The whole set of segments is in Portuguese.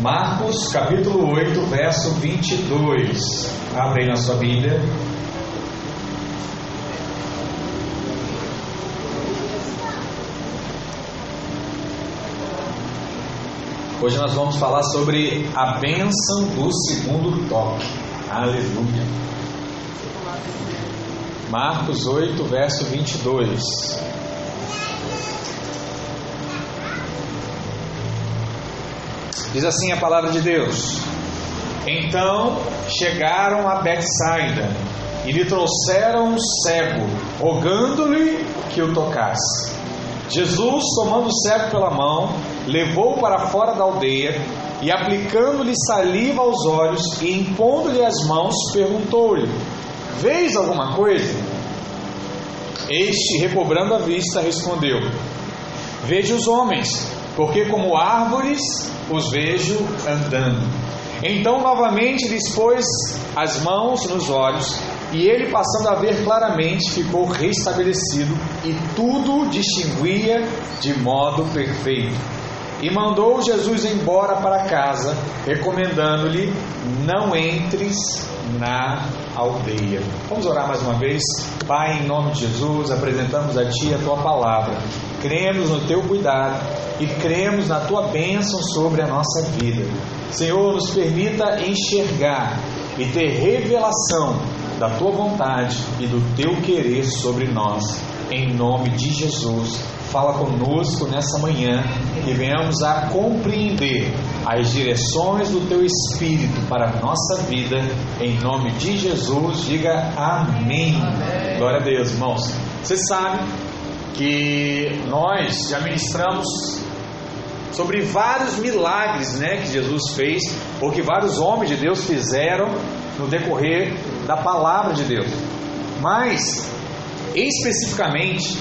Marcos capítulo 8, verso 22. Abre aí na sua Bíblia. Hoje nós vamos falar sobre a bênção do segundo toque. Aleluia. Marcos 8, verso 22. Diz assim a palavra de Deus: Então chegaram a Betsaida e lhe trouxeram um cego, rogando-lhe que o tocasse. Jesus, tomando o cego pela mão, levou-o para fora da aldeia e, aplicando-lhe saliva aos olhos e impondo-lhe as mãos, perguntou-lhe: Vês alguma coisa? Este, recobrando a vista, respondeu: Vejo os homens, porque como árvores os vejo andando. Então novamente lhes pôs as mãos nos olhos, e ele, passando a ver claramente, ficou restabelecido e tudo distinguia de modo perfeito. E mandou Jesus embora para casa, recomendando-lhe: Não entres na aldeia. Vamos orar mais uma vez? Pai, em nome de Jesus, apresentamos a Ti a Tua palavra. Cremos no Teu cuidado e cremos na Tua bênção sobre a nossa vida. Senhor, nos permita enxergar e ter revelação da Tua vontade e do Teu querer sobre nós. Em nome de Jesus, fala conosco nessa manhã e venhamos a compreender as direções do Teu Espírito para a nossa vida. Em nome de Jesus, diga amém. amém. Glória a Deus, irmãos. Você sabe que nós já ministramos sobre vários milagres né, que Jesus fez, ou que vários homens de Deus fizeram no decorrer da palavra de Deus. Mas, especificamente,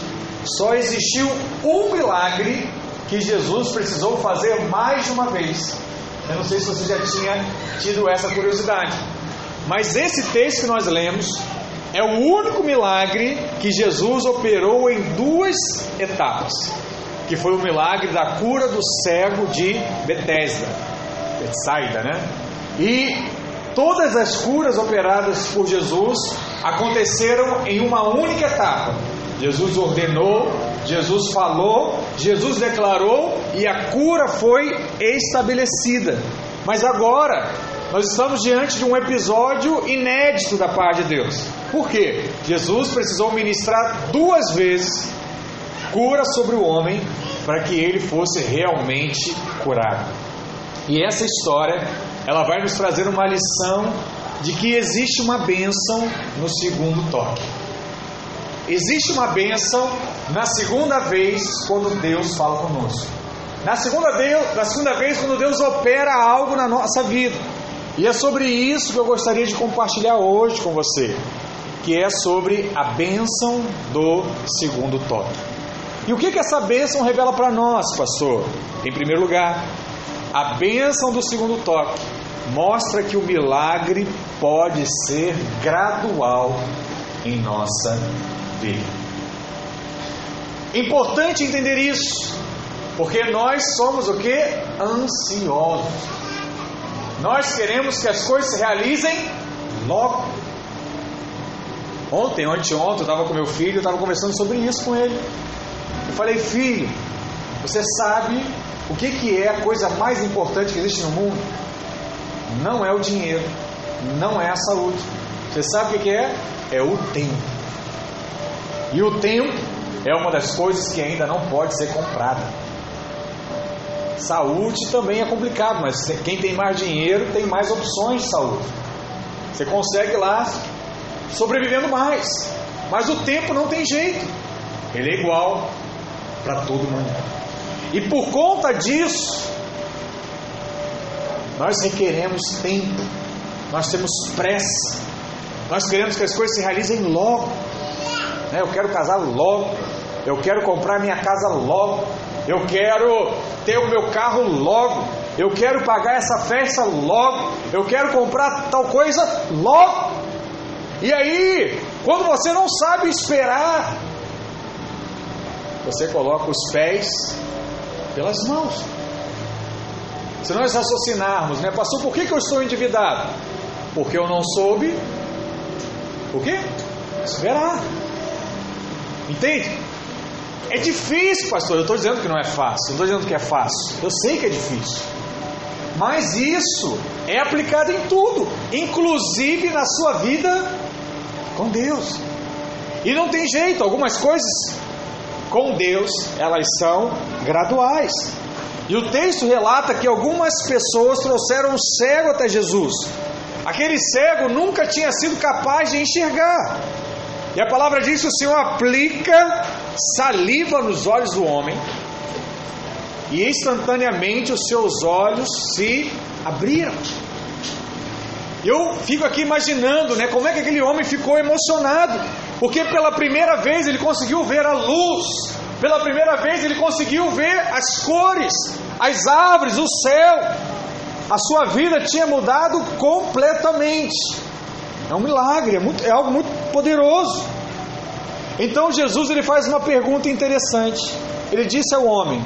só existiu um milagre que Jesus precisou fazer mais de uma vez. Eu não sei se você já tinha tido essa curiosidade. Mas esse texto que nós lemos é o único milagre que Jesus operou em duas etapas, que foi o milagre da cura do cego de Betesda, Betsaida, né? E todas as curas operadas por Jesus aconteceram em uma única etapa. Jesus ordenou, Jesus falou, Jesus declarou e a cura foi estabelecida. Mas agora nós estamos diante de um episódio inédito da parte de Deus. Por quê? Jesus precisou ministrar duas vezes cura sobre o homem para que ele fosse realmente curado. E essa história, ela vai nos trazer uma lição de que existe uma bênção no segundo toque. Existe uma bênção na segunda vez quando Deus fala conosco. Na segunda, vez, na segunda vez quando Deus opera algo na nossa vida. E é sobre isso que eu gostaria de compartilhar hoje com você, que é sobre a bênção do segundo toque. E o que, que essa bênção revela para nós, pastor? Em primeiro lugar, a bênção do segundo toque mostra que o milagre pode ser gradual em nossa vida. Importante entender isso, porque nós somos o que? Ansiosos. Nós queremos que as coisas se realizem logo. Ontem, anteontem, eu estava com meu filho, eu estava conversando sobre isso com ele. Eu falei, filho, você sabe o que, que é a coisa mais importante que existe no mundo? Não é o dinheiro, não é a saúde. Você sabe o que, que é? É o tempo. E o tempo é uma das coisas que ainda não pode ser comprada. Saúde também é complicado, mas quem tem mais dinheiro tem mais opções de saúde. Você consegue lá sobrevivendo mais. Mas o tempo não tem jeito. Ele é igual para todo mundo. E por conta disso, nós requeremos tempo. Nós temos pressa. Nós queremos que as coisas se realizem logo. Né? Eu quero casar logo. Eu quero comprar minha casa logo. Eu quero ter o meu carro logo. Eu quero pagar essa festa logo. Eu quero comprar tal coisa logo. E aí, quando você não sabe esperar, você coloca os pés pelas mãos. se nós raciocinarmos, né, pastor, por que, que eu estou endividado? Porque eu não soube o quê? Esperar. Entende? É difícil, pastor. Eu estou dizendo que não é fácil. Não estou dizendo que é fácil. Eu sei que é difícil. Mas isso é aplicado em tudo, inclusive na sua vida com Deus. E não tem jeito, algumas coisas com Deus, elas são graduais. E o texto relata que algumas pessoas trouxeram um cego até Jesus. Aquele cego nunca tinha sido capaz de enxergar. E a palavra diz que o Senhor aplica saliva nos olhos do homem, e instantaneamente os seus olhos se abriram. Eu fico aqui imaginando, né, como é que aquele homem ficou emocionado, porque pela primeira vez ele conseguiu ver a luz, pela primeira vez ele conseguiu ver as cores, as árvores, o céu. A sua vida tinha mudado completamente. É um milagre, é, muito, é algo muito poderoso. Então Jesus ele faz uma pergunta interessante. Ele disse ao homem: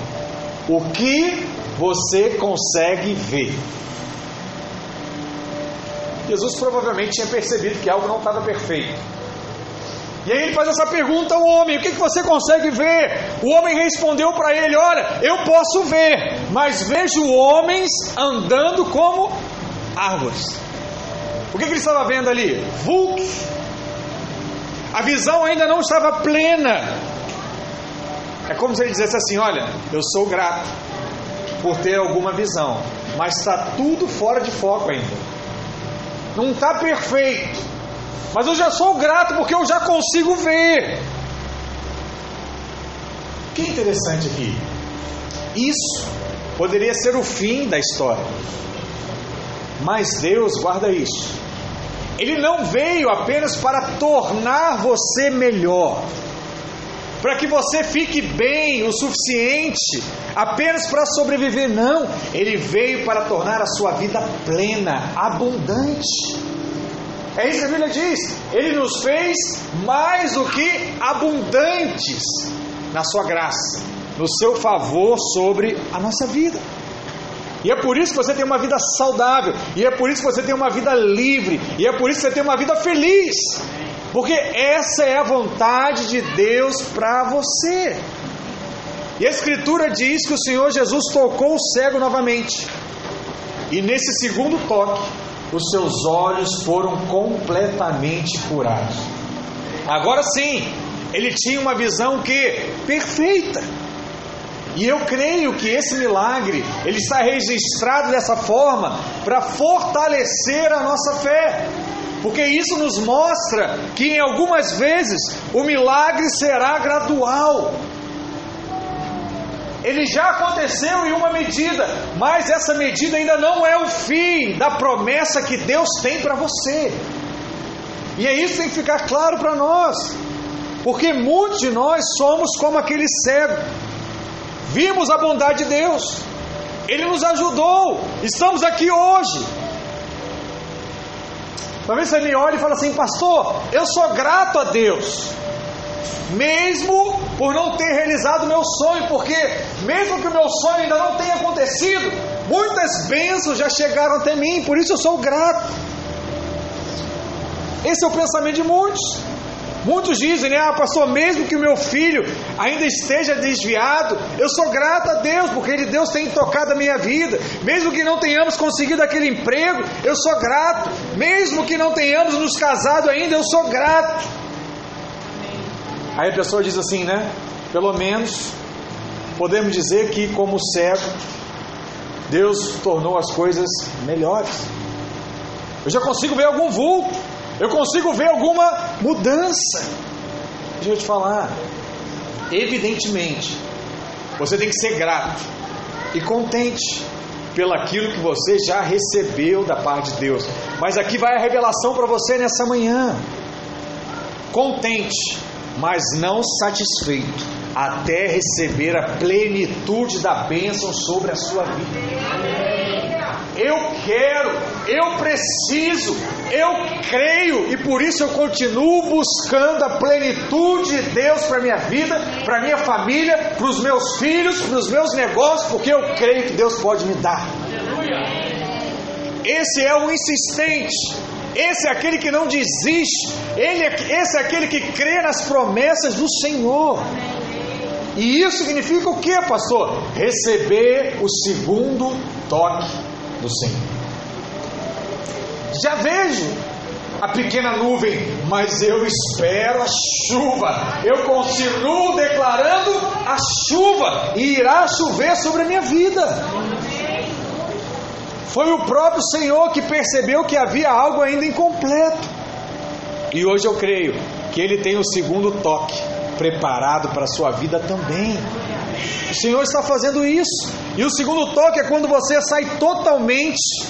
O que você consegue ver? Jesus provavelmente tinha percebido que algo não estava perfeito. E aí ele faz essa pergunta ao homem: O que, que você consegue ver? O homem respondeu para ele: Olha, eu posso ver, mas vejo homens andando como árvores. O que, que ele estava vendo ali? Vultos. A visão ainda não estava plena. É como se ele dissesse assim: Olha, eu sou grato por ter alguma visão, mas está tudo fora de foco ainda. Não está perfeito, mas eu já sou grato porque eu já consigo ver. Que interessante aqui? Isso poderia ser o fim da história, mas Deus guarda isso. Ele não veio apenas para tornar você melhor, para que você fique bem o suficiente apenas para sobreviver. Não, ele veio para tornar a sua vida plena, abundante. É isso que a Bíblia diz. Ele nos fez mais do que abundantes na sua graça, no seu favor sobre a nossa vida. E é por isso que você tem uma vida saudável, e é por isso que você tem uma vida livre, e é por isso que você tem uma vida feliz. Porque essa é a vontade de Deus para você. E a Escritura diz que o Senhor Jesus tocou o cego novamente. E nesse segundo toque, os seus olhos foram completamente curados. Agora sim, ele tinha uma visão que perfeita. E eu creio que esse milagre, ele está registrado dessa forma para fortalecer a nossa fé. Porque isso nos mostra que em algumas vezes o milagre será gradual. Ele já aconteceu em uma medida, mas essa medida ainda não é o fim da promessa que Deus tem para você. E é isso que tem que ficar claro para nós. Porque muitos de nós somos como aquele cego Vimos a bondade de Deus. Ele nos ajudou. Estamos aqui hoje. Talvez você me olhe e fale assim, pastor, eu sou grato a Deus. Mesmo por não ter realizado o meu sonho, porque mesmo que o meu sonho ainda não tenha acontecido, muitas bênçãos já chegaram até mim, por isso eu sou grato. Esse é o pensamento de muitos. Muitos dizem, né, ah, pastor, mesmo que o meu filho ainda esteja desviado, eu sou grato a Deus, porque ele, Deus tem tocado a minha vida. Mesmo que não tenhamos conseguido aquele emprego, eu sou grato. Mesmo que não tenhamos nos casado ainda, eu sou grato. Aí a pessoa diz assim, né? Pelo menos podemos dizer que, como cego, Deus tornou as coisas melhores. Eu já consigo ver algum vulto. Eu consigo ver alguma mudança. Deixa eu te falar. Evidentemente, você tem que ser grato e contente pelaquilo que você já recebeu da parte de Deus. Mas aqui vai a revelação para você nessa manhã. Contente, mas não satisfeito, até receber a plenitude da bênção sobre a sua vida eu quero, eu preciso, eu creio e por isso eu continuo buscando a plenitude de Deus para minha vida, para minha família, para os meus filhos, para os meus negócios, porque eu creio que Deus pode me dar. Esse é o insistente. Esse é aquele que não desiste. Ele é, esse é aquele que crê nas promessas do Senhor. E isso significa o que, pastor? Receber o segundo toque do Senhor. Já vejo a pequena nuvem, mas eu espero a chuva. Eu continuo declarando a chuva e irá chover sobre a minha vida. Foi o próprio Senhor que percebeu que havia algo ainda incompleto. E hoje eu creio que Ele tem o segundo toque preparado para a sua vida também. O Senhor está fazendo isso. E o segundo toque é quando você sai totalmente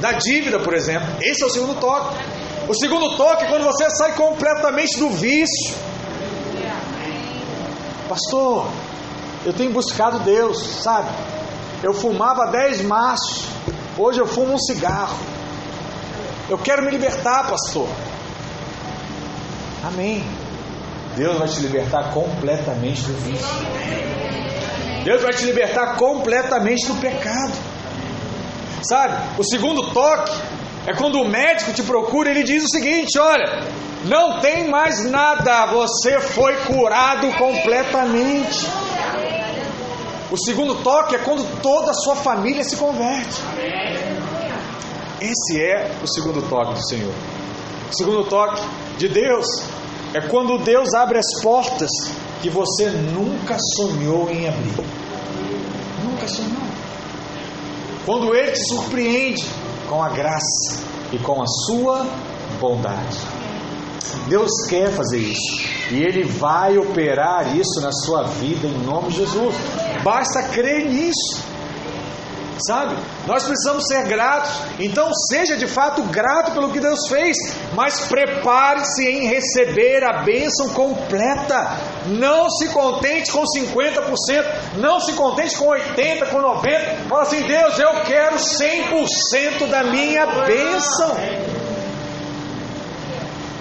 da dívida, por exemplo. Esse é o segundo toque. O segundo toque é quando você sai completamente do vício. Pastor, eu tenho buscado Deus, sabe? Eu fumava dez maços, hoje eu fumo um cigarro. Eu quero me libertar, pastor. Amém. Deus vai te libertar completamente do vício. Deus vai te libertar completamente do pecado. Sabe? O segundo toque é quando o médico te procura e ele diz o seguinte: olha, não tem mais nada, você foi curado completamente. O segundo toque é quando toda a sua família se converte. Esse é o segundo toque do Senhor. O segundo toque de Deus é quando Deus abre as portas que você nunca sonhou em abrir. Nunca sonhou. Quando Ele te surpreende com a graça e com a sua bondade. Deus quer fazer isso. E Ele vai operar isso na sua vida em nome de Jesus. Basta crer nisso. Sabe? Nós precisamos ser gratos. Então, seja de fato grato pelo que Deus fez, mas prepare-se em receber a bênção completa. Não se contente com 50%, não se contente com 80%, com 90%. Fala assim: Deus, eu quero 100% da minha bênção.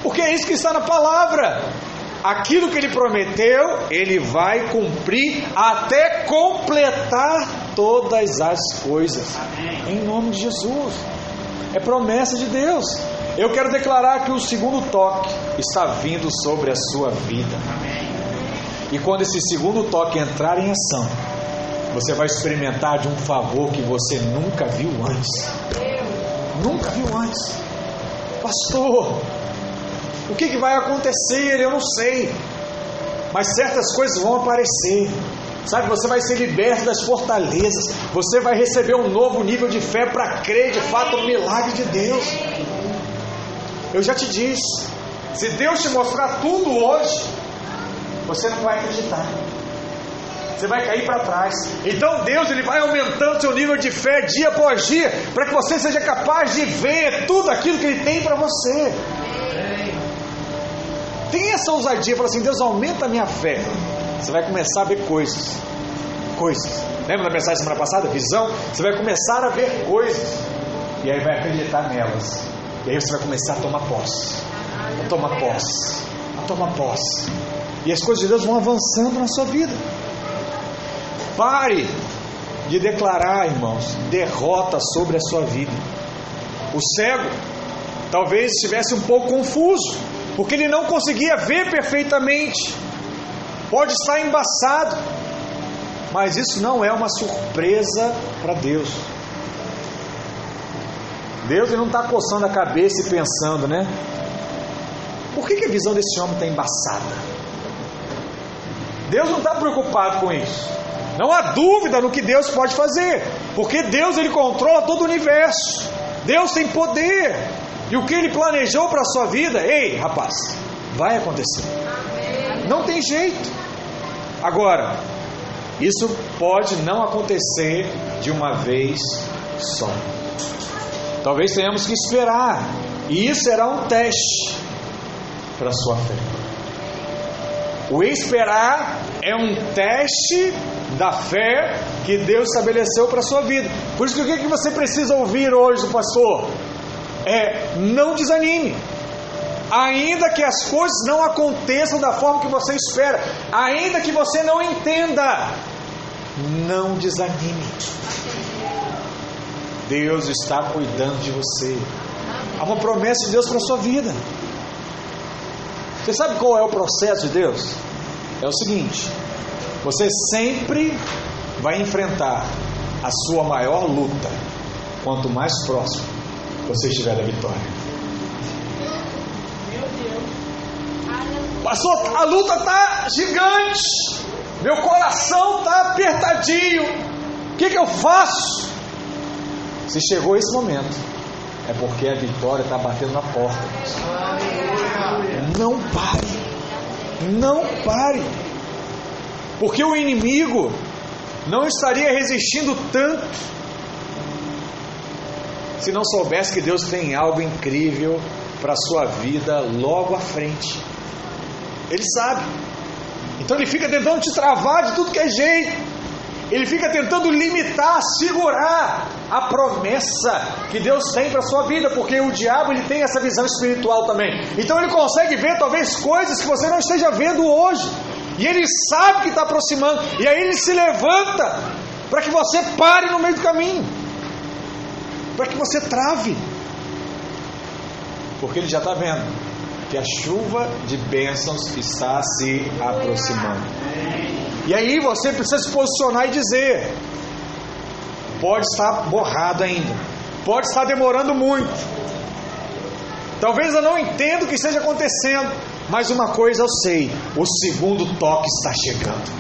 Porque é isso que está na palavra. Aquilo que ele prometeu, ele vai cumprir até completar todas as coisas. Em nome de Jesus. É promessa de Deus. Eu quero declarar que o segundo toque está vindo sobre a sua vida. E quando esse segundo toque entrar em ação, você vai experimentar de um favor que você nunca viu antes. Nunca viu antes. Pastor, o que, que vai acontecer? Eu não sei. Mas certas coisas vão aparecer. Sabe, você vai ser liberto das fortalezas. Você vai receber um novo nível de fé para crer de fato no milagre de Deus. Eu já te disse. Se Deus te mostrar tudo hoje, você não vai acreditar. Você vai cair para trás. Então Deus ele vai aumentando seu nível de fé dia após dia, para que você seja capaz de ver tudo aquilo que Ele tem para você. Tem essa ousadia, fala assim: Deus aumenta a minha fé. Você vai começar a ver coisas. Coisas. Lembra da mensagem semana passada? Visão? Você vai começar a ver coisas. E aí vai acreditar nelas. E aí você vai começar a tomar posse. A tomar posse. A tomar posse. E as coisas de Deus vão avançando na sua vida. Pare de declarar, irmãos, derrota sobre a sua vida. O cego talvez estivesse um pouco confuso, porque ele não conseguia ver perfeitamente. Pode estar embaçado, mas isso não é uma surpresa para Deus. Deus não está coçando a cabeça e pensando, né? Por que, que a visão desse homem está embaçada? Deus não está preocupado com isso. Não há dúvida no que Deus pode fazer, porque Deus ele controla todo o universo. Deus tem poder. E o que ele planejou para a sua vida, ei, rapaz, vai acontecer. Não tem jeito. Agora, isso pode não acontecer de uma vez só. Talvez tenhamos que esperar. E isso será um teste para a sua fé. O esperar é um teste da fé que Deus estabeleceu para a sua vida. Por isso que o que você precisa ouvir hoje pastor? É não desanime. Ainda que as coisas não aconteçam da forma que você espera, ainda que você não entenda, não desanime. Deus está cuidando de você. Há uma promessa de Deus para a sua vida. Você sabe qual é o processo de Deus? É o seguinte: você sempre vai enfrentar a sua maior luta quanto mais próximo você estiver da vitória. Pastor, a luta está gigante, meu coração está apertadinho. O que, que eu faço? Se chegou esse momento, é porque a vitória está batendo na porta. Não pare, não pare, porque o inimigo não estaria resistindo tanto se não soubesse que Deus tem algo incrível para a sua vida logo à frente. Ele sabe. Então ele fica tentando te travar de tudo que é jeito. Ele fica tentando limitar, segurar a promessa que Deus tem para a sua vida, porque o diabo ele tem essa visão espiritual também. Então ele consegue ver talvez coisas que você não esteja vendo hoje. E ele sabe que está aproximando. E aí ele se levanta para que você pare no meio do caminho. Para que você trave. Porque ele já está vendo que a chuva de bênçãos está se aproximando. E aí você precisa se posicionar e dizer: pode estar borrado ainda, pode estar demorando muito. Talvez eu não entenda o que esteja acontecendo, mas uma coisa eu sei: o segundo toque está chegando.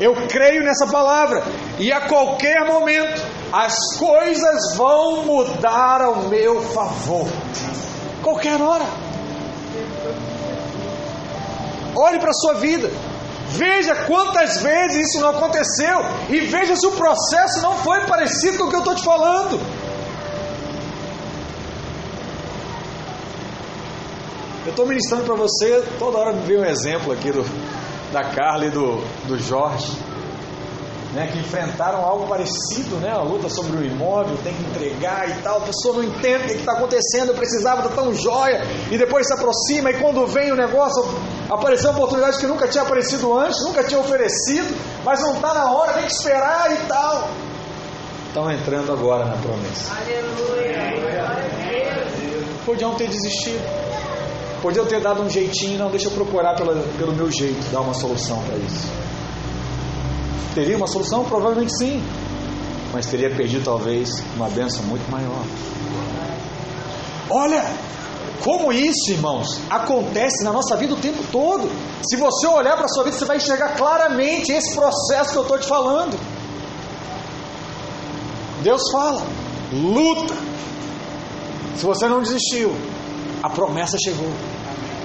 Eu creio nessa palavra, e a qualquer momento as coisas vão mudar ao meu favor. Qualquer hora. Olhe para a sua vida. Veja quantas vezes isso não aconteceu. E veja se o processo não foi parecido com o que eu estou te falando. Eu estou ministrando para você, toda hora me vem um exemplo aqui do, da Carla e do, do Jorge né, que enfrentaram algo parecido, né, a luta sobre o imóvel, tem que entregar e tal, a pessoa não entende o que está acontecendo, eu precisava, estar tão jóia, e depois se aproxima, e quando vem o negócio, apareceu uma oportunidade que nunca tinha aparecido antes, nunca tinha oferecido, mas não está na hora, tem que esperar e tal. Estão entrando agora na promessa. Aleluia! Podiam ter desistido. Podiam ter dado um jeitinho, não, deixa eu procurar pela, pelo meu jeito, dar uma solução para isso. Teria uma solução? Provavelmente sim. Mas teria perdido talvez uma benção muito maior. Olha, como isso, irmãos, acontece na nossa vida o tempo todo. Se você olhar para a sua vida, você vai enxergar claramente esse processo que eu estou te falando. Deus fala, luta. Se você não desistiu, a promessa chegou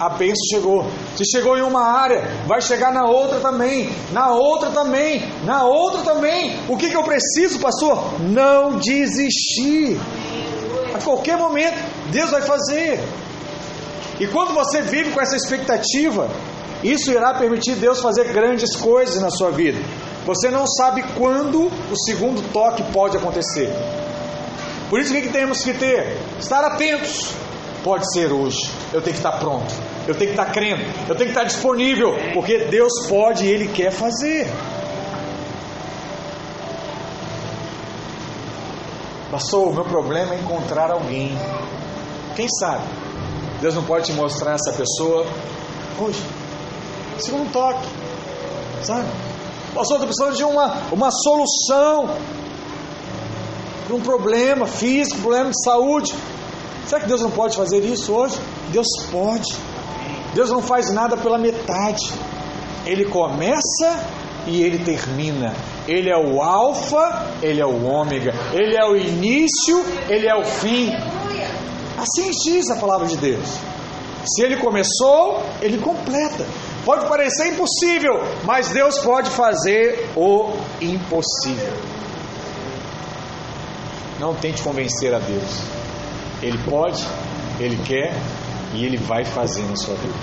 a bênção chegou. Se chegou em uma área, vai chegar na outra também, na outra também, na outra também. O que, que eu preciso, pastor? Não desistir. A qualquer momento, Deus vai fazer. E quando você vive com essa expectativa, isso irá permitir Deus fazer grandes coisas na sua vida. Você não sabe quando o segundo toque pode acontecer. Por isso, o que, que temos que ter? Estar atentos. Pode ser hoje. Eu tenho que estar pronto. Eu tenho que estar crendo. Eu tenho que estar disponível. Porque Deus pode e Ele quer fazer. Pastor, o meu problema é encontrar alguém. Quem sabe? Deus não pode te mostrar essa pessoa hoje. Segundo toque. Sabe? Pastor, estou precisando de uma, uma solução para um problema físico, problema de saúde. Será que Deus não pode fazer isso hoje? Deus pode. Deus não faz nada pela metade. Ele começa e ele termina. Ele é o Alfa, ele é o Ômega, ele é o início, ele é o fim. Assim diz a palavra de Deus. Se ele começou, ele completa. Pode parecer impossível, mas Deus pode fazer o impossível. Não tente convencer a Deus. Ele pode, Ele quer e Ele vai fazer na sua vida.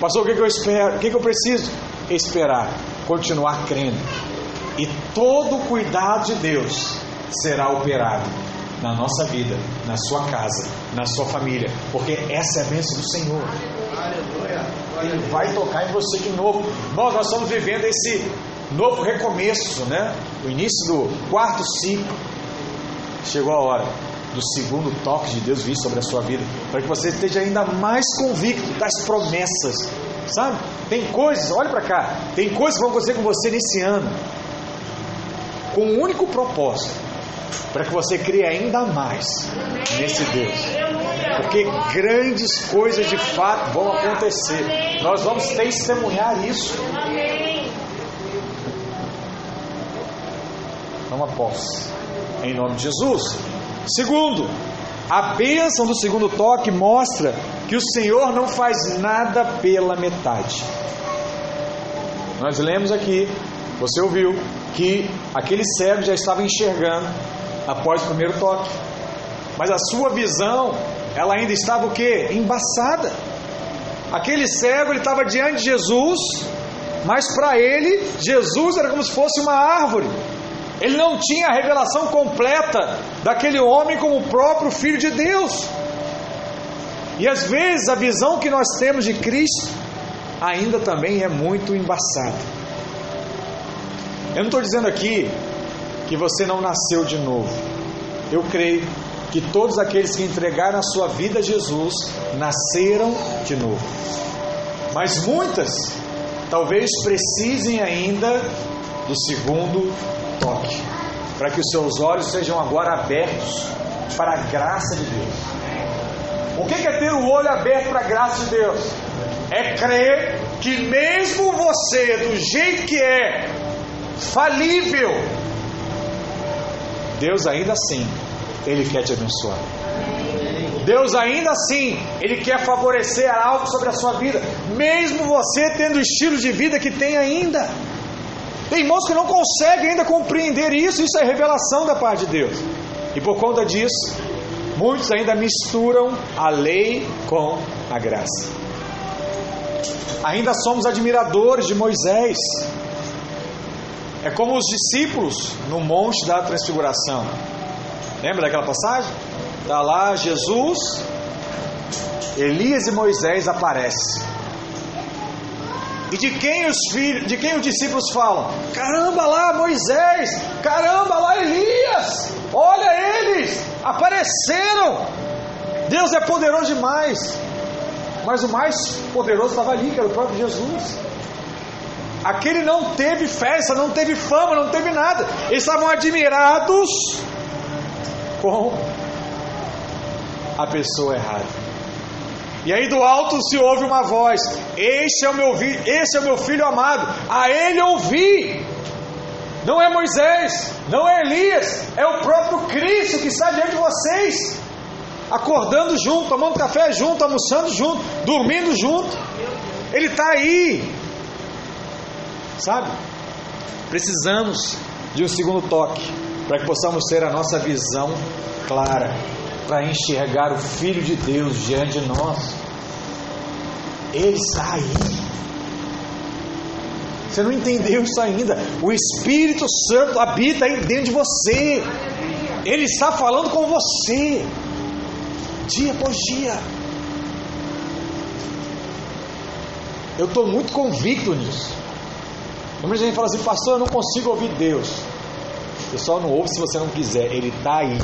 Pastor, o que, eu espero? O que, eu preciso? Esperar, continuar crendo. E todo o cuidado de Deus será operado na nossa vida, na sua casa, na sua família, porque essa é a bênção do Senhor. Ele vai tocar em você de novo. Bom, nós estamos vivendo esse novo recomeço, né? O início do quarto ciclo chegou a hora do segundo toque de Deus vir sobre a sua vida, para que você esteja ainda mais convicto das promessas, sabe? Tem coisas, olha para cá, tem coisas que vão acontecer com você nesse ano, com um único propósito, para que você crie ainda mais nesse Deus. Porque grandes coisas de fato vão acontecer. Nós vamos testemunhar isso. Toma posse. Em nome de Jesus. Segundo, a bênção do segundo toque mostra que o Senhor não faz nada pela metade. Nós lemos aqui, você ouviu, que aquele cego já estava enxergando após o primeiro toque. Mas a sua visão, ela ainda estava o que? Embaçada. Aquele cego, ele estava diante de Jesus, mas para ele, Jesus era como se fosse uma árvore. Ele não tinha a revelação completa daquele homem como o próprio Filho de Deus. E às vezes a visão que nós temos de Cristo ainda também é muito embaçada. Eu não estou dizendo aqui que você não nasceu de novo. Eu creio que todos aqueles que entregaram a sua vida a Jesus nasceram de novo. Mas muitas talvez precisem ainda do segundo toque, para que os seus olhos sejam agora abertos para a graça de Deus. O que é ter o olho aberto para a graça de Deus? É crer que mesmo você, do jeito que é, falível, Deus ainda assim, Ele quer te abençoar. Deus ainda assim, Ele quer favorecer algo sobre a sua vida, mesmo você tendo o estilo de vida que tem ainda. Tem irmãos que não conseguem ainda compreender isso, isso é revelação da parte de Deus. E por conta disso, muitos ainda misturam a lei com a graça. Ainda somos admiradores de Moisés. É como os discípulos no Monte da Transfiguração. Lembra daquela passagem? Está lá Jesus, Elias e Moisés aparecem. E de quem os filhos, de quem os discípulos falam? Caramba lá Moisés, caramba lá Elias, olha eles, apareceram. Deus é poderoso demais. Mas o mais poderoso estava ali, que era o próprio Jesus. Aquele não teve festa, não teve fama, não teve nada. Eles estavam admirados com a pessoa errada. E aí do alto se ouve uma voz: Este é o meu, este é o meu filho amado, a ele ouvi. Não é Moisés, não é Elias, é o próprio Cristo que está diante de vocês, acordando junto, tomando café junto, almoçando junto, dormindo junto. Ele está aí, sabe? Precisamos de um segundo toque para que possamos ter a nossa visão clara para enxergar o Filho de Deus diante de nós. Ele está aí. Você não entendeu isso ainda. O Espírito Santo habita aí dentro de você. Ele está falando com você, dia após dia. Eu estou muito convicto nisso. Muita gente fala assim, pastor, eu não consigo ouvir Deus. O pessoal não ouve se você não quiser, Ele está aí.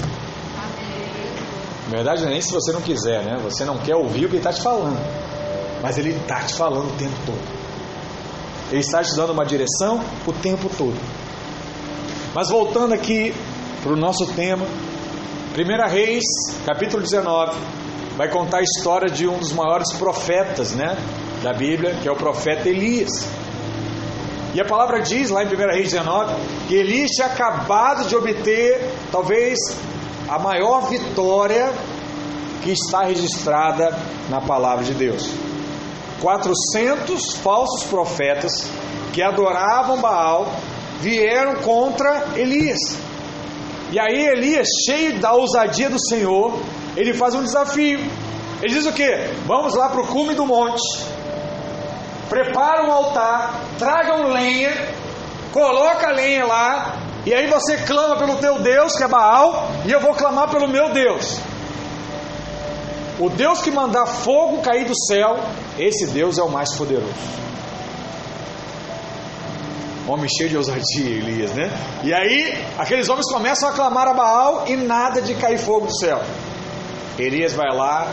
Na verdade, não é nem se você não quiser, né? Você não quer ouvir o que Ele está te falando. Mas Ele está te falando o tempo todo. Ele está te dando uma direção o tempo todo. Mas voltando aqui para o nosso tema, 1 Reis, capítulo 19, vai contar a história de um dos maiores profetas né, da Bíblia, que é o profeta Elias. E a palavra diz lá em 1 Reis 19 que Elias tinha acabado de obter, talvez, a maior vitória que está registrada na palavra de Deus. 400 falsos profetas que adoravam Baal vieram contra Elias. E aí Elias, cheio da ousadia do Senhor, ele faz um desafio. Ele diz o que? Vamos lá para o cume do monte, prepara um altar, tragam lenha, coloca a lenha lá, e aí você clama pelo teu Deus, que é Baal, e eu vou clamar pelo meu Deus. O Deus que mandar fogo cair do céu, esse Deus é o mais poderoso. Homem cheio de ousadia, Elias, né? E aí, aqueles homens começam a clamar a Baal e nada de cair fogo do céu. Elias vai lá,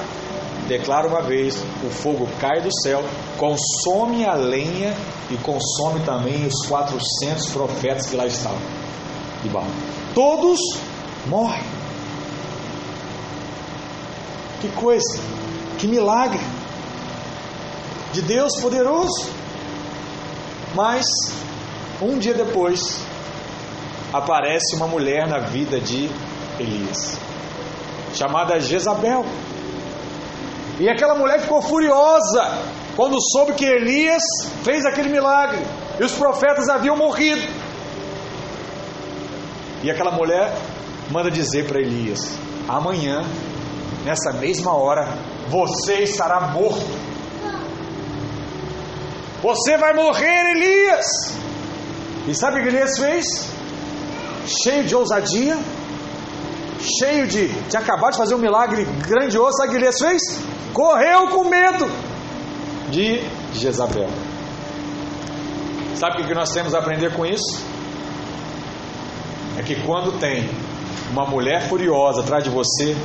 declara uma vez: o fogo cai do céu, consome a lenha e consome também os 400 profetas que lá estavam de Baal. Todos morrem. Que coisa, que milagre de Deus poderoso. Mas um dia depois, aparece uma mulher na vida de Elias, chamada Jezabel. E aquela mulher ficou furiosa quando soube que Elias fez aquele milagre e os profetas haviam morrido. E aquela mulher manda dizer para Elias: amanhã, nessa mesma hora, você estará morto. Você vai morrer, Elias. E sabe o que Elias fez? Cheio de ousadia, cheio de, de acabar de fazer um milagre grandioso, sabe o que Elias fez? Correu com medo de Jezabel. Sabe o que nós temos a aprender com isso? É que quando tem uma mulher furiosa atrás de você,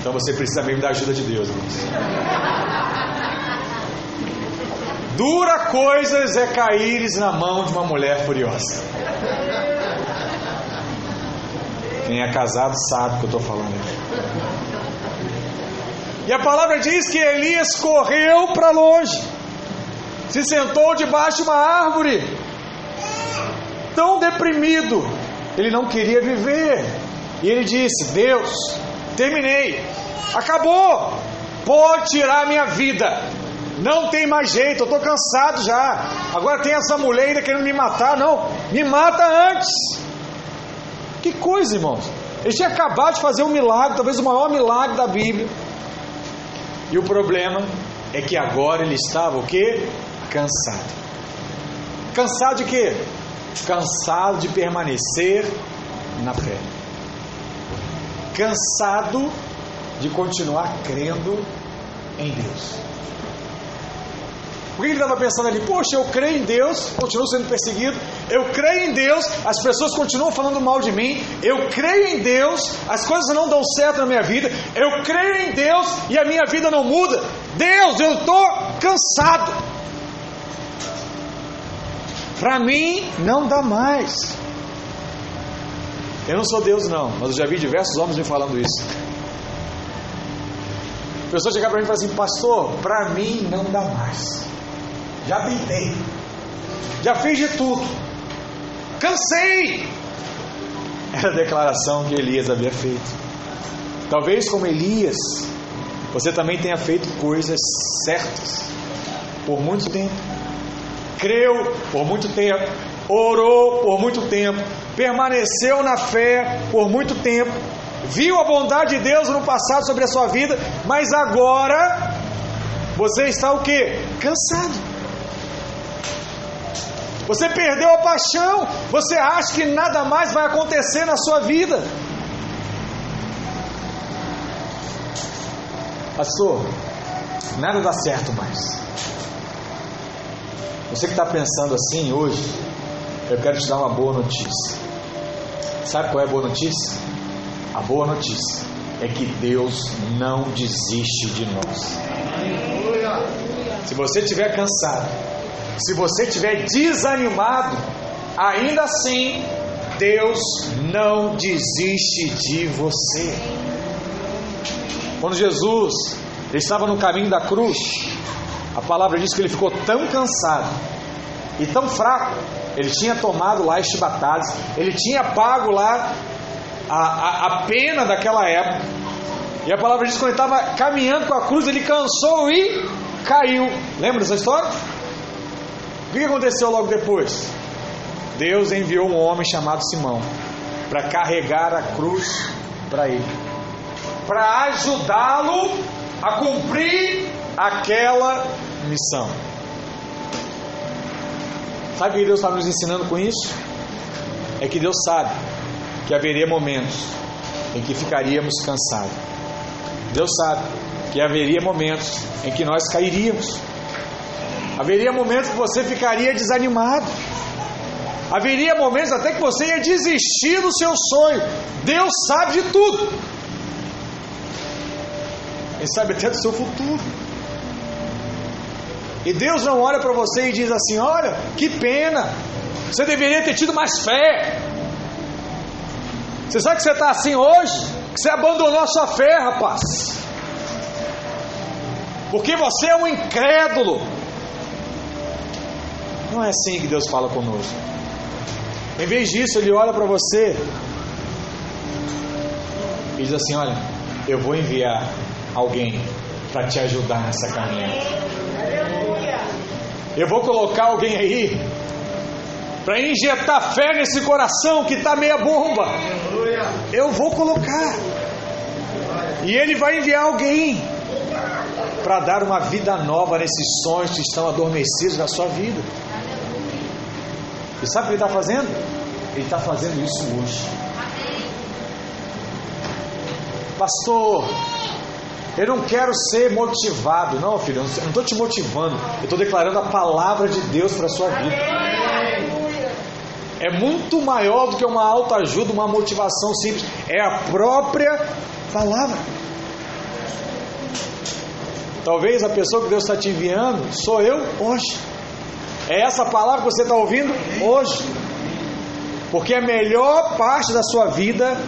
então você precisa mesmo da ajuda de Deus. Irmãos. Dura coisas é caíres na mão de uma mulher furiosa. Quem é casado sabe o que eu estou falando. E a palavra diz que Elias correu para longe, se sentou debaixo de uma árvore, tão deprimido, ele não queria viver. E ele disse: Deus, terminei, acabou, pode tirar minha vida, não tem mais jeito, eu estou cansado já. Agora tem essa mulher ainda querendo me matar. Não, me mata antes. Que coisa, irmãos. Ele tinha acabado de fazer um milagre, talvez o maior milagre da Bíblia. E o problema é que agora ele estava o quê? Cansado. Cansado de quê? Cansado de permanecer na fé. Cansado de continuar crendo em Deus. Por que ele estava pensando ali? Poxa, eu creio em Deus, continuo sendo perseguido. Eu creio em Deus, as pessoas continuam falando mal de mim. Eu creio em Deus, as coisas não dão certo na minha vida. Eu creio em Deus e a minha vida não muda. Deus, eu estou cansado. Para mim, não dá mais. Eu não sou Deus, não, mas eu já vi diversos homens me falando isso. A pessoa chegar para mim e falar assim: Pastor, para mim não dá mais. Já tentei. Já fiz de tudo. Cansei. Era a declaração que Elias havia feito. Talvez como Elias, você também tenha feito coisas certas por muito tempo. Creu por muito tempo. Orou por muito tempo. Permaneceu na fé por muito tempo. Viu a bondade de Deus no passado sobre a sua vida, mas agora você está o que? Cansado. Você perdeu a paixão. Você acha que nada mais vai acontecer na sua vida. Pastor, nada dá certo mais. Você que está pensando assim hoje, eu quero te dar uma boa notícia. Sabe qual é a boa notícia? A boa notícia é que Deus não desiste de nós. Se você estiver cansado, se você estiver desanimado, ainda assim, Deus não desiste de você. Quando Jesus estava no caminho da cruz, a palavra diz que ele ficou tão cansado e tão fraco. Ele tinha tomado lá chibatadas, ele tinha pago lá a, a, a pena daquela época. E a palavra diz que quando ele estava caminhando com a cruz, ele cansou e caiu. Lembra dessa história? O que aconteceu logo depois? Deus enviou um homem chamado Simão para carregar a cruz para ele, para ajudá-lo a cumprir aquela missão. Sabe o que Deus está nos ensinando com isso? É que Deus sabe que haveria momentos em que ficaríamos cansados. Deus sabe que haveria momentos em que nós cairíamos. Haveria momentos que você ficaria desanimado. Haveria momentos até que você ia desistir do seu sonho. Deus sabe de tudo. Ele sabe até do seu futuro. E Deus não olha para você e diz assim: Olha, que pena, você deveria ter tido mais fé. Você sabe que você está assim hoje? Que você abandonou a sua fé, rapaz. Porque você é um incrédulo. Não é assim que Deus fala conosco. Em vez disso, Ele olha para você e diz assim: Olha, eu vou enviar alguém para te ajudar nessa caminhada. Eu vou colocar alguém aí para injetar fé nesse coração que está meia bomba. Eu vou colocar. E ele vai enviar alguém para dar uma vida nova nesses sonhos que estão adormecidos na sua vida. E sabe o que ele está fazendo? Ele está fazendo isso hoje. Pastor, eu não quero ser motivado. Não, filho, eu não estou te motivando. Eu estou declarando a palavra de Deus para a sua vida. É muito maior do que uma autoajuda, uma motivação simples. É a própria palavra. Talvez a pessoa que Deus está te enviando sou eu hoje. É essa palavra que você está ouvindo hoje. Porque a melhor parte da sua vida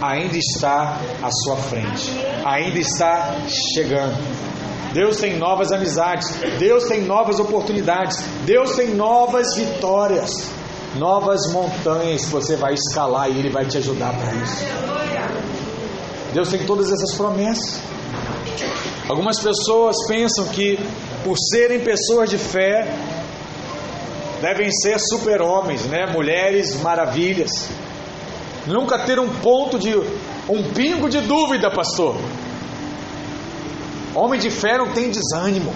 ainda está à sua frente, ainda está chegando. Deus tem novas amizades, Deus tem novas oportunidades, Deus tem novas vitórias, novas montanhas que você vai escalar e Ele vai te ajudar para isso. Deus tem todas essas promessas. Algumas pessoas pensam que, por serem pessoas de fé, devem ser super-homens, né? mulheres maravilhas. Nunca ter um ponto de, um pingo de dúvida, pastor. Homem de fé não tem desânimo.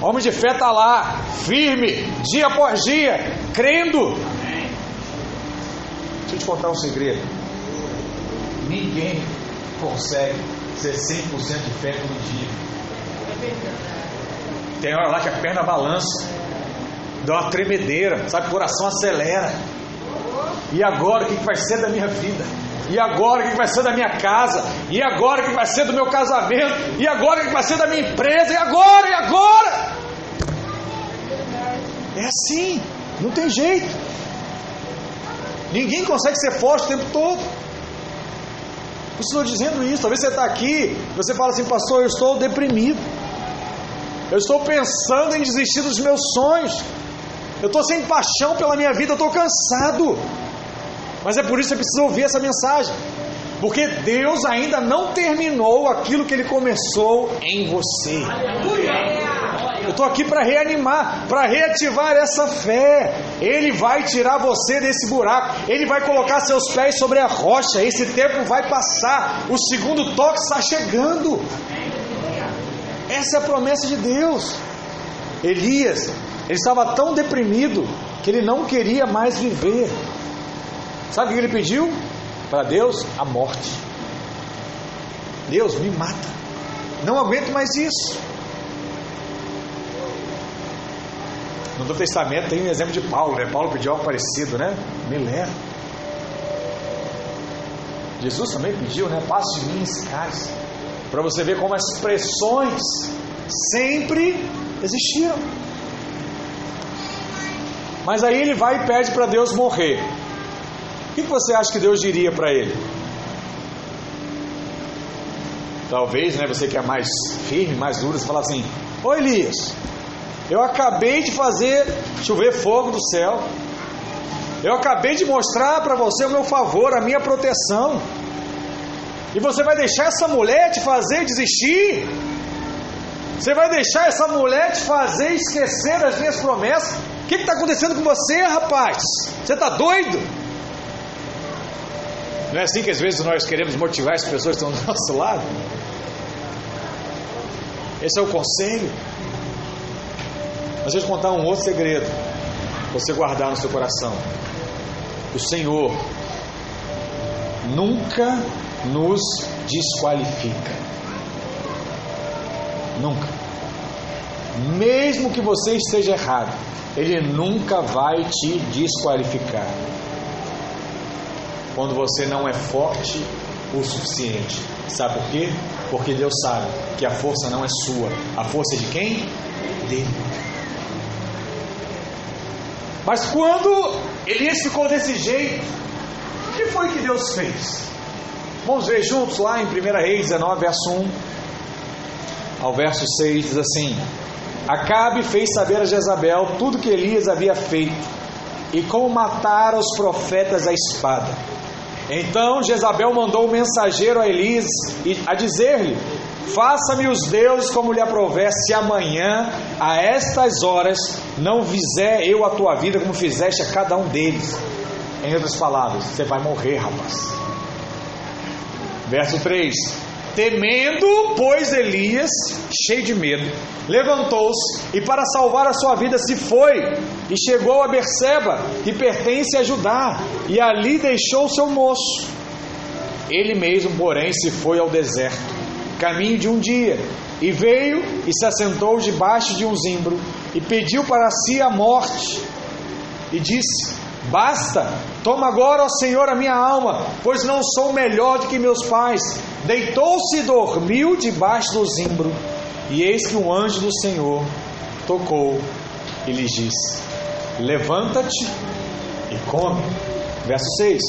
Homem de fé está lá, firme, dia após dia, crendo. Deixa eu te contar um segredo. Ninguém consegue ser 100% de fé todo dia. Tem hora lá que a perna balança, dá uma tremedeira, sabe? O coração acelera. E agora o que vai ser da minha vida? E agora o que vai ser da minha casa? E agora o que vai ser do meu casamento? E agora o que vai ser da minha empresa? E agora? E agora? É assim, não tem jeito. Ninguém consegue ser forte o tempo todo. Eu estou dizendo isso. Talvez você está aqui, você fala assim, pastor, eu estou deprimido. Eu estou pensando em desistir dos meus sonhos. Eu estou sem paixão pela minha vida, eu estou cansado. Mas é por isso que você precisa ouvir essa mensagem. Porque Deus ainda não terminou aquilo que Ele começou em você. Eu estou aqui para reanimar, para reativar essa fé. Ele vai tirar você desse buraco. Ele vai colocar seus pés sobre a rocha. Esse tempo vai passar. O segundo toque está chegando. Essa é a promessa de Deus. Elias, ele estava tão deprimido que ele não queria mais viver. Sabe o que ele pediu? Para Deus, a morte. Deus, me mata. Não aguento mais isso. No Novo Testamento tem um exemplo de Paulo, né? Paulo pediu algo parecido, né? Me leva. Jesus também pediu, né? Passe de mim esse cálice. Para você ver como as pressões sempre existiram. Mas aí ele vai e pede para Deus morrer. O que você acha que Deus diria para ele? Talvez, né, você que é mais firme, mais duro, você fala assim: Ô Elias, eu acabei de fazer chover fogo do céu. Eu acabei de mostrar para você o meu favor, a minha proteção. E você vai deixar essa mulher te fazer desistir? Você vai deixar essa mulher te fazer esquecer as minhas promessas? Que está acontecendo com você, rapaz? Você está doido? Não é assim que às vezes nós queremos motivar as pessoas que estão do nosso lado? Esse é o conselho. Mas eu vou te contar um outro segredo. Você guardar no seu coração. O Senhor nunca nos desqualifica. Nunca. Mesmo que você esteja errado, Ele nunca vai te desqualificar. Quando você não é forte o suficiente. Sabe por quê? Porque Deus sabe que a força não é sua. A força é de quem? Dele. Mas quando Elias ficou desse jeito, o que foi que Deus fez? Vamos ver juntos lá em 1 Reis 19, verso 1 ao verso 6, diz assim: Acabe fez saber a Jezabel tudo que Elias havia feito e como matara os profetas à espada. Então Jezabel mandou um mensageiro a Elias a dizer-lhe: Faça-me os deuses como lhe aprouver, se amanhã, a estas horas, não fizer eu a tua vida como fizeste a cada um deles. Em outras palavras, você vai morrer, rapaz. Verso 3: Temendo, pois Elias, cheio de medo, levantou-se e para salvar a sua vida se foi e chegou a Berseba, que pertence a Judá, e ali deixou seu moço. Ele mesmo, porém, se foi ao deserto, caminho de um dia, e veio e se assentou debaixo de um zimbro e pediu para si a morte. E disse: Basta, toma agora, ó Senhor, a minha alma, pois não sou melhor do que meus pais. Deitou-se e dormiu debaixo do zimbro. E eis que um anjo do Senhor tocou e lhe disse: Levanta-te e come. Verso 6.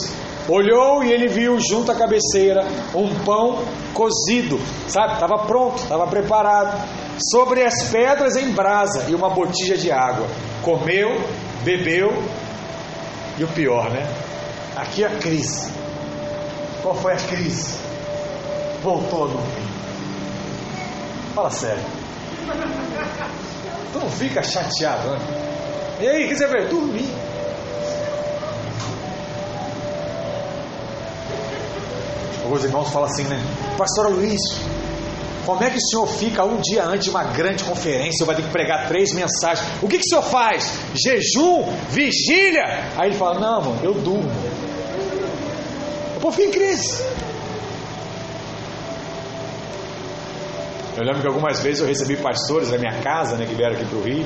Olhou e ele viu junto à cabeceira um pão cozido, sabe? Estava pronto, estava preparado, sobre as pedras em brasa e uma botija de água. Comeu, bebeu e o pior, né? Aqui a crise. Qual foi a crise? Voltou no fim. Fala sério. Tu não fica chateado, né? E aí, o que você vai dormir? Alguns irmãos falam assim, né? Pastor Luiz, como é que o senhor fica um dia antes de uma grande conferência? Vai ter que pregar três mensagens. O que, que o senhor faz? Jejum? Vigília? Aí ele fala: Não, mano, eu durmo. O povo fica em crise. Eu lembro que algumas vezes eu recebi pastores na minha casa, né, que vieram aqui para o Rio.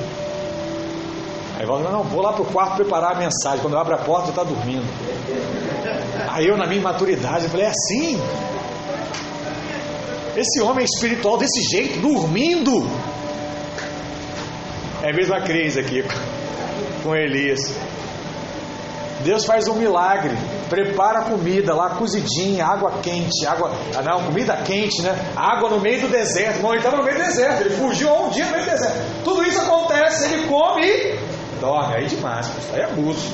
Aí falaram, não, vou lá para o quarto preparar a mensagem. Quando eu abro a porta, eu está dormindo. Aí eu, na minha maturidade, eu falei, é assim? Esse homem espiritual desse jeito, dormindo. É a mesma crise aqui com Elias. Deus faz um milagre, prepara a comida lá cozidinha, água quente, água, ah, não, comida quente, né? Água no meio do deserto. Bom, ele estava no meio do deserto, ele fugiu há um dia no meio do deserto. Tudo isso acontece, ele come e dorme. Aí demais, aí é abuso.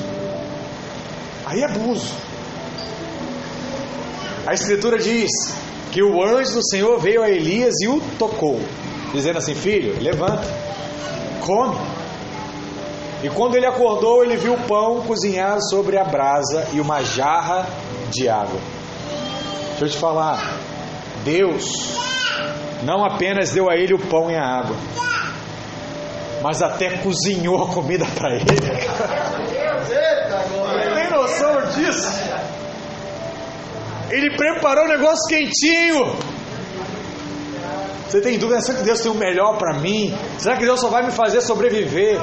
Aí é abuso. A escritura diz que o anjo do Senhor veio a Elias e o tocou, dizendo assim: Filho, levanta, come. E quando ele acordou, ele viu o pão cozinhado sobre a brasa e uma jarra de água. Deixa eu te falar, Deus não apenas deu a ele o pão e a água, mas até cozinhou a comida para ele. Tem noção disso? Ele preparou um negócio quentinho. Você tem dúvida? Será que Deus tem o melhor para mim? Será que Deus só vai me fazer sobreviver?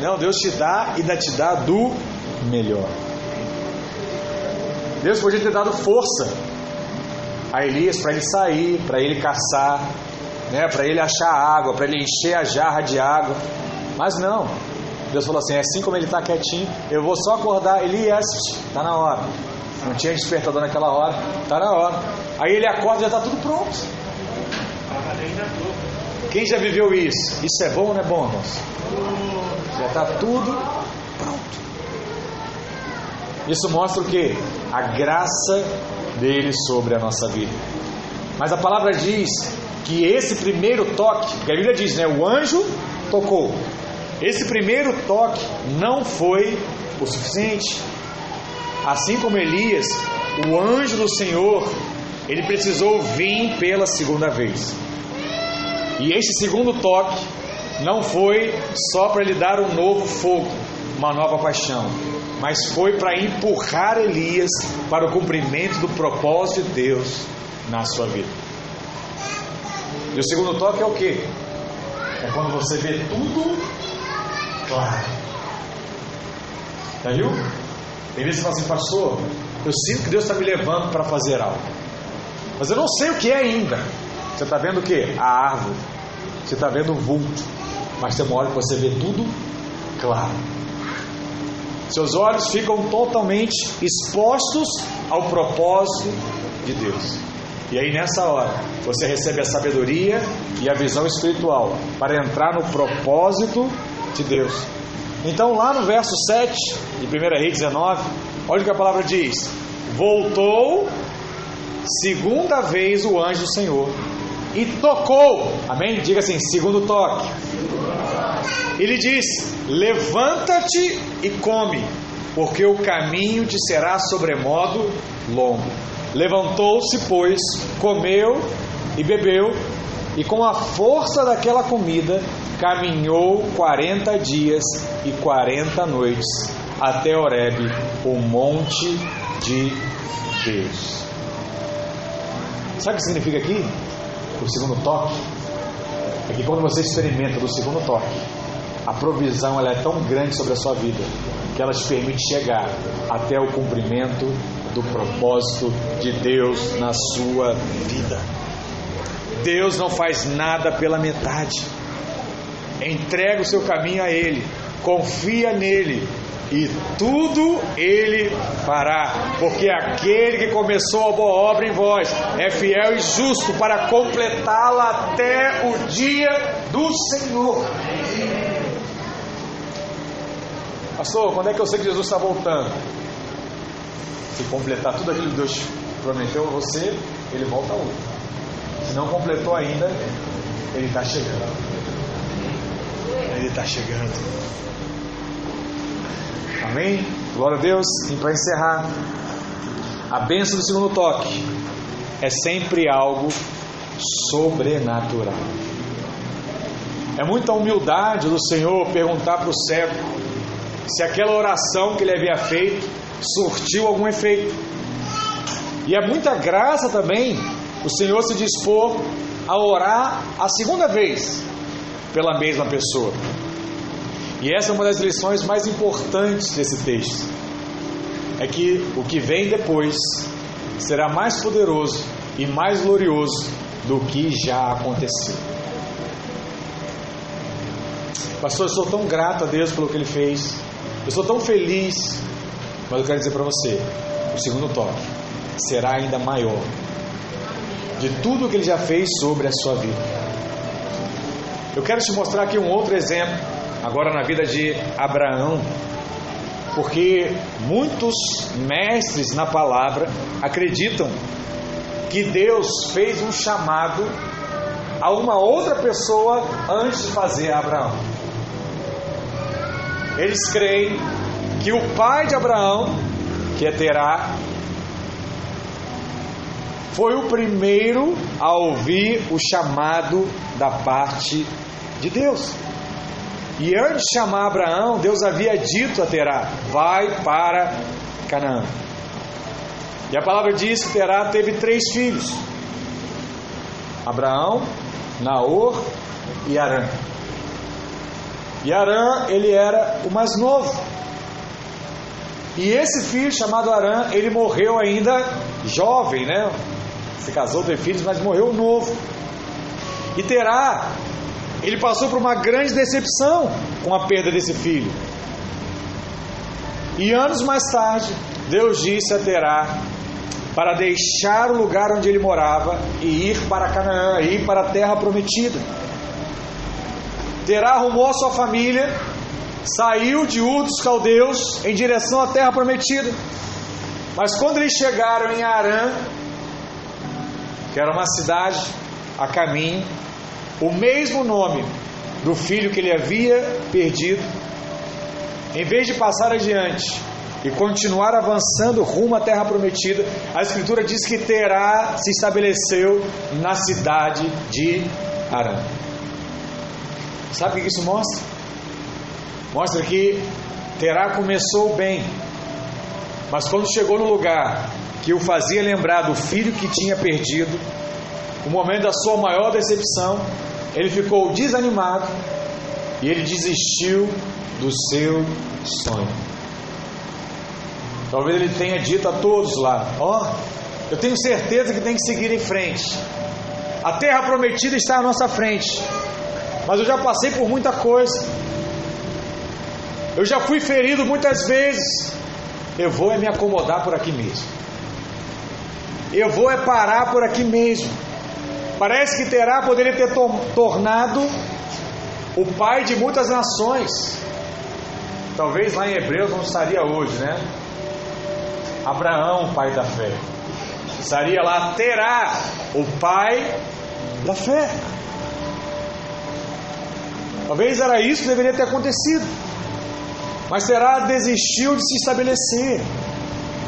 Não, Deus te dá e ainda te dá do melhor. Deus podia ter dado força a Elias para ele sair, para ele caçar, né, para ele achar água, para ele encher a jarra de água. Mas não. Deus falou assim: assim como ele está quietinho, eu vou só acordar Elias, está na hora. Não tinha despertador naquela hora, está na hora. Aí ele acorda e já está tudo pronto. Quem já viveu isso? Isso é bom ou não é bom, irmãos? Já está tudo pronto. Isso mostra o que? A graça dele sobre a nossa vida. Mas a palavra diz que esse primeiro toque, porque a Bíblia diz, né? O anjo tocou. Esse primeiro toque não foi o suficiente. Assim como Elias, o anjo do Senhor, ele precisou vir pela segunda vez. E esse segundo toque não foi só para lhe dar um novo fogo, uma nova paixão, mas foi para empurrar Elias para o cumprimento do propósito de Deus na sua vida. E o segundo toque é o que? é quando você vê tudo claro. Já viu? Tem vezes você fala assim, pastor, eu sinto que Deus está me levando para fazer algo. Mas eu não sei o que é ainda. Você está vendo o que? A árvore. Você está vendo o vulto. Mas tem uma hora que você vê tudo claro. Seus olhos ficam totalmente expostos ao propósito de Deus. E aí nessa hora você recebe a sabedoria e a visão espiritual para entrar no propósito de Deus. Então lá no verso 7 de 1 Reis 19, olha o que a palavra diz: Voltou segunda vez o anjo do Senhor e tocou, amém? Diga assim: segundo toque. Ele diz: Levanta-te e come, porque o caminho te será sobremodo longo. Levantou-se, pois, comeu e bebeu, e com a força daquela comida caminhou quarenta dias e quarenta noites até Horebe, o monte de Deus. Sabe o que significa aqui? O segundo toque? É que quando você experimenta do segundo toque, a provisão ela é tão grande sobre a sua vida que ela te permite chegar até o cumprimento do propósito de Deus na sua vida. Deus não faz nada pela metade. Entrega o seu caminho a Ele, confia nele e tudo Ele fará, porque aquele que começou a boa obra em vós é fiel e justo para completá-la até o dia do Senhor. Pastor, quando é que eu sei que Jesus está voltando? Se completar tudo aquilo que Deus prometeu a você, ele volta hoje. Não completou ainda, ele está chegando. Ele está chegando. Amém? Glória a Deus. E para encerrar, a bênção do segundo toque é sempre algo sobrenatural. É muita humildade do Senhor perguntar para o cego se aquela oração que ele havia feito surtiu algum efeito. E é muita graça também o Senhor se dispor a orar a segunda vez pela mesma pessoa. E essa é uma das lições mais importantes desse texto. É que o que vem depois será mais poderoso e mais glorioso do que já aconteceu. Pastor, eu sou tão grato a Deus pelo que Ele fez. Eu sou tão feliz. Mas eu quero dizer para você: o segundo toque será ainda maior de tudo que Ele já fez sobre a sua vida. Eu quero te mostrar aqui um outro exemplo, agora na vida de Abraão, porque muitos mestres na palavra acreditam que Deus fez um chamado a uma outra pessoa antes de fazer Abraão. Eles creem que o pai de Abraão, que é Terá, foi o primeiro a ouvir o chamado da parte de Deus. E antes de chamar Abraão, Deus havia dito a Terá: vai para Canaã. E a palavra diz que Terá teve três filhos: Abraão, Naor e Arã. E Arã, ele era o mais novo. E esse filho chamado Arã, ele morreu ainda jovem, né? Se casou, teve filhos, mas morreu novo. E Terá, ele passou por uma grande decepção com a perda desse filho. E anos mais tarde, Deus disse a Terá para deixar o lugar onde ele morava e ir para Canaã, ir para a terra prometida. Terá arrumou sua família, saiu de Ur dos Caldeus em direção à terra prometida. Mas quando eles chegaram em Arã, que era uma cidade a caminho, o mesmo nome do filho que ele havia perdido, em vez de passar adiante e continuar avançando rumo à terra prometida, a Escritura diz que Terá se estabeleceu na cidade de Arã. Sabe o que isso mostra? Mostra que Terá começou bem, mas quando chegou no lugar que o fazia lembrar do filho que tinha perdido, o momento da sua maior decepção, ele ficou desanimado e ele desistiu do seu sonho. Talvez ele tenha dito a todos lá: Ó, oh, eu tenho certeza que tem que seguir em frente. A terra prometida está à nossa frente, mas eu já passei por muita coisa. Eu já fui ferido muitas vezes. Eu vou me acomodar por aqui mesmo. Eu vou é parar por aqui mesmo. Parece que Terá poderia ter to tornado o pai de muitas nações. Talvez lá em Hebreus não estaria hoje, né? Abraão, pai da fé. Estaria lá Terá, o pai da fé. Talvez era isso que deveria ter acontecido. Mas Terá desistiu de se estabelecer.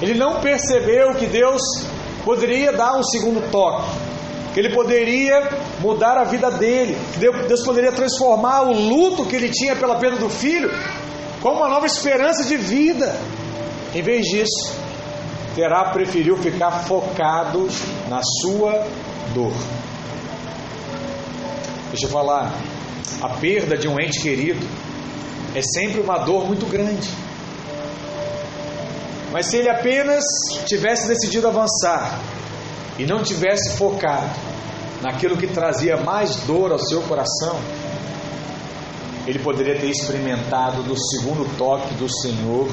Ele não percebeu que Deus poderia dar um segundo toque, que ele poderia mudar a vida dele, que Deus poderia transformar o luto que ele tinha pela perda do filho com uma nova esperança de vida. Em vez disso, Terá preferiu ficar focado na sua dor. Deixa eu falar, a perda de um ente querido é sempre uma dor muito grande. Mas se ele apenas tivesse decidido avançar e não tivesse focado naquilo que trazia mais dor ao seu coração, ele poderia ter experimentado do segundo toque do Senhor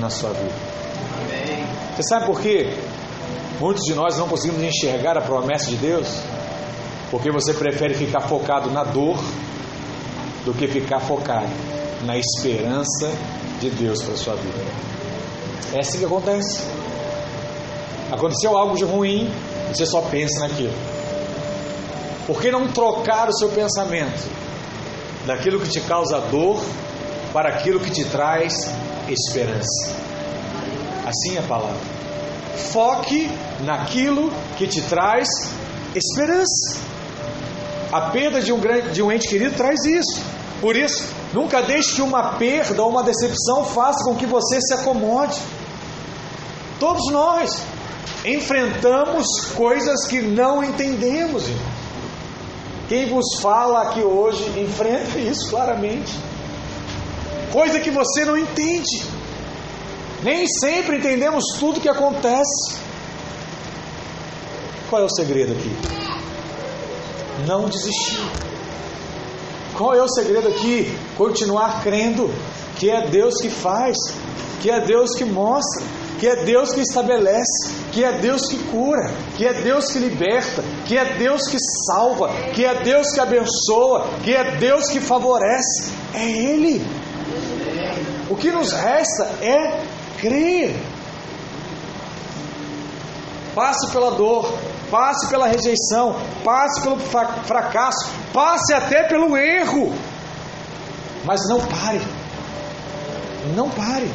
na sua vida. Amém. Você sabe por quê? Muitos de nós não conseguimos enxergar a promessa de Deus porque você prefere ficar focado na dor do que ficar focado na esperança de Deus para a sua vida. É assim que acontece. Aconteceu algo de ruim, você só pensa naquilo. Por que não trocar o seu pensamento daquilo que te causa dor para aquilo que te traz esperança? Assim é a palavra. Foque naquilo que te traz esperança. A perda de um, grande, de um ente querido traz isso. Por isso, nunca deixe que uma perda ou uma decepção faça com que você se acomode. Todos nós enfrentamos coisas que não entendemos. Quem vos fala aqui hoje enfrenta isso claramente. Coisa que você não entende. Nem sempre entendemos tudo que acontece. Qual é o segredo aqui? não desistir. Qual é o segredo aqui? Continuar crendo que é Deus que faz, que é Deus que mostra, que é Deus que estabelece, que é Deus que cura, que é Deus que liberta, que é Deus que salva, que é Deus que abençoa, que é Deus que favorece. É Ele. O que nos resta é crer. Passe pela dor, passe pela rejeição, passe pelo fracasso, passe até pelo erro. Mas não pare. Não pare.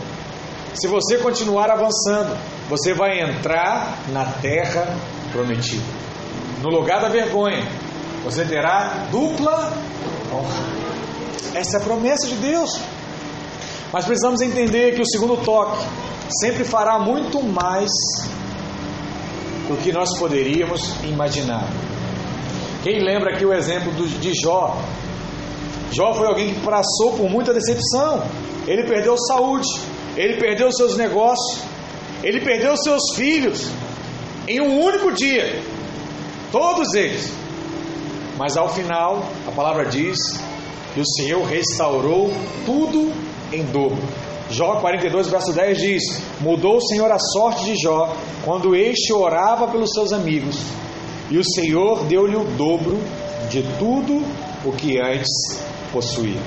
Se você continuar avançando, você vai entrar na terra prometida. No lugar da vergonha, você terá dupla honra. Essa é a promessa de Deus. Mas precisamos entender que o segundo toque sempre fará muito mais do que nós poderíamos imaginar. Quem lembra aqui o exemplo de Jó? Jó foi alguém que passou por muita decepção. Ele perdeu saúde, ele perdeu seus negócios, ele perdeu seus filhos em um único dia. Todos eles. Mas ao final, a palavra diz que o Senhor restaurou tudo em dobro. Jó 42, verso 10 diz: Mudou o Senhor a sorte de Jó quando este orava pelos seus amigos, e o Senhor deu-lhe o dobro de tudo o que antes possuía.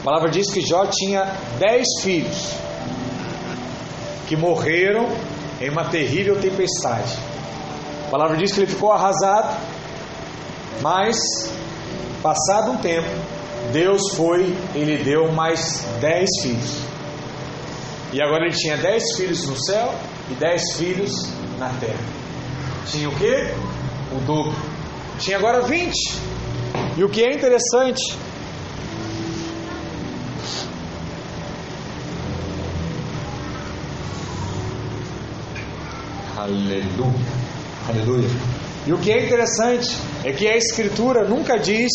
A palavra diz que Jó tinha dez filhos que morreram em uma terrível tempestade. A palavra diz que ele ficou arrasado, mas, passado um tempo, Deus foi e lhe deu mais dez filhos. E agora ele tinha dez filhos no céu e dez filhos na terra. Tinha o que? O dobro. Tinha agora vinte. E o que é interessante Aleluia. Aleluia. E o que é interessante é que a Escritura nunca diz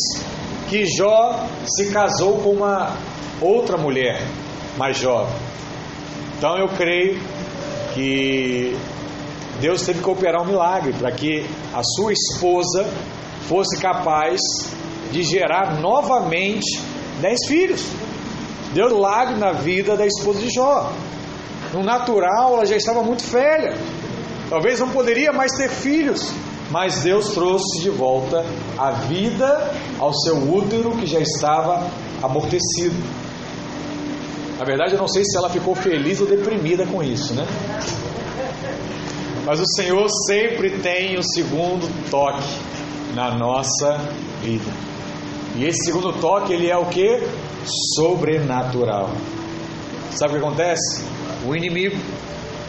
que Jó se casou com uma outra mulher mais jovem. Então eu creio que Deus teve que operar um milagre para que a sua esposa fosse capaz de gerar novamente dez filhos. Deu milagre na vida da esposa de Jó. No natural, ela já estava muito velha. Talvez não poderia mais ter filhos. Mas Deus trouxe de volta a vida ao seu útero que já estava amortecido. Na verdade, eu não sei se ela ficou feliz ou deprimida com isso, né? Mas o Senhor sempre tem o segundo toque na nossa vida. E esse segundo toque, ele é o que? Sobrenatural. Sabe o que acontece? O inimigo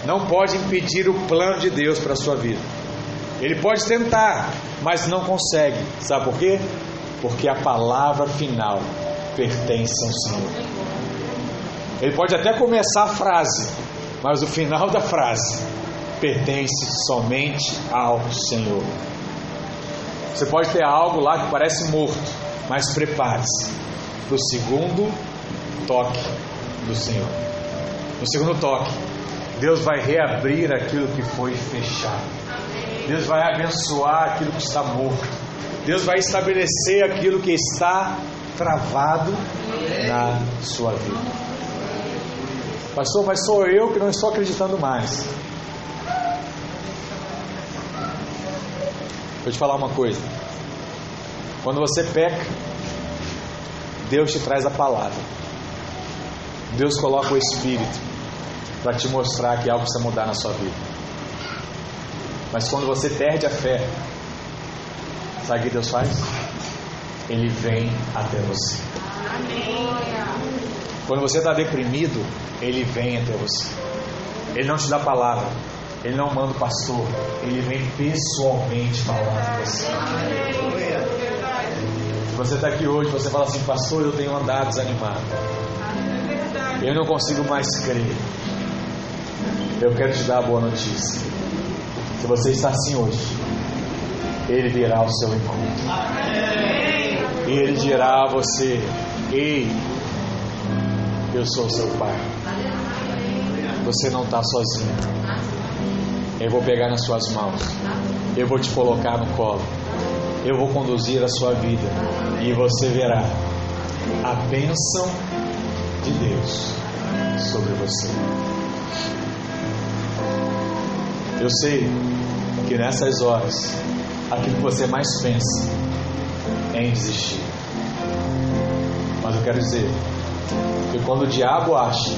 não pode impedir o plano de Deus para a sua vida. Ele pode tentar, mas não consegue. Sabe por quê? Porque a palavra final pertence ao Senhor. Ele pode até começar a frase, mas o final da frase pertence somente ao Senhor. Você pode ter algo lá que parece morto, mas prepare-se para o segundo toque do Senhor. No segundo toque, Deus vai reabrir aquilo que foi fechado. Deus vai abençoar aquilo que está morto. Deus vai estabelecer aquilo que está travado na sua vida. Pastor, mas sou eu que não estou acreditando mais. Vou te falar uma coisa. Quando você peca, Deus te traz a palavra. Deus coloca o Espírito para te mostrar que algo precisa mudar na sua vida. Mas quando você perde a fé, sabe o que Deus faz? Ele vem até você. Quando você está deprimido, Ele vem até você. Ele não te dá palavra, ele não manda o pastor, ele vem pessoalmente falar com você. Se você está aqui hoje, você fala assim, pastor, eu tenho andado desanimado. Eu não consigo mais crer. Eu quero te dar a boa notícia. Se você está assim hoje, ele virá ao seu encontro. E ele dirá a você: Ei, eu sou seu pai. Você não está sozinho. Eu vou pegar nas suas mãos. Eu vou te colocar no colo. Eu vou conduzir a sua vida. E você verá a bênção de Deus sobre você. Eu sei que nessas horas, aquilo que você mais pensa é em desistir. Mas eu quero dizer que quando o diabo acha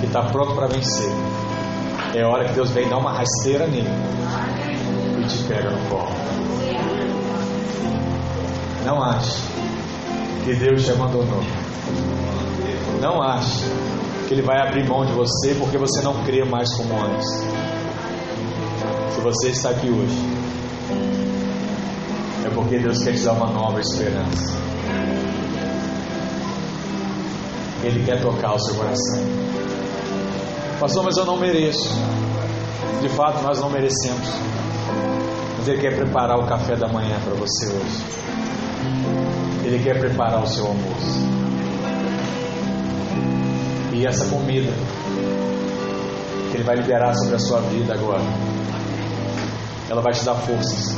que está pronto para vencer, é hora que Deus vem dar uma rasteira nele e te pega no colo. Não ache que Deus te abandonou. Não ache que Ele vai abrir mão de você porque você não crê mais como antes. Se você está aqui hoje, é porque Deus quer te dar uma nova esperança. Ele quer tocar o seu coração. Pastor, mas eu não mereço. De fato, nós não merecemos. Mas Ele quer preparar o café da manhã para você hoje. Ele quer preparar o seu almoço. E essa comida que Ele vai liberar sobre a sua vida agora, ela vai te dar forças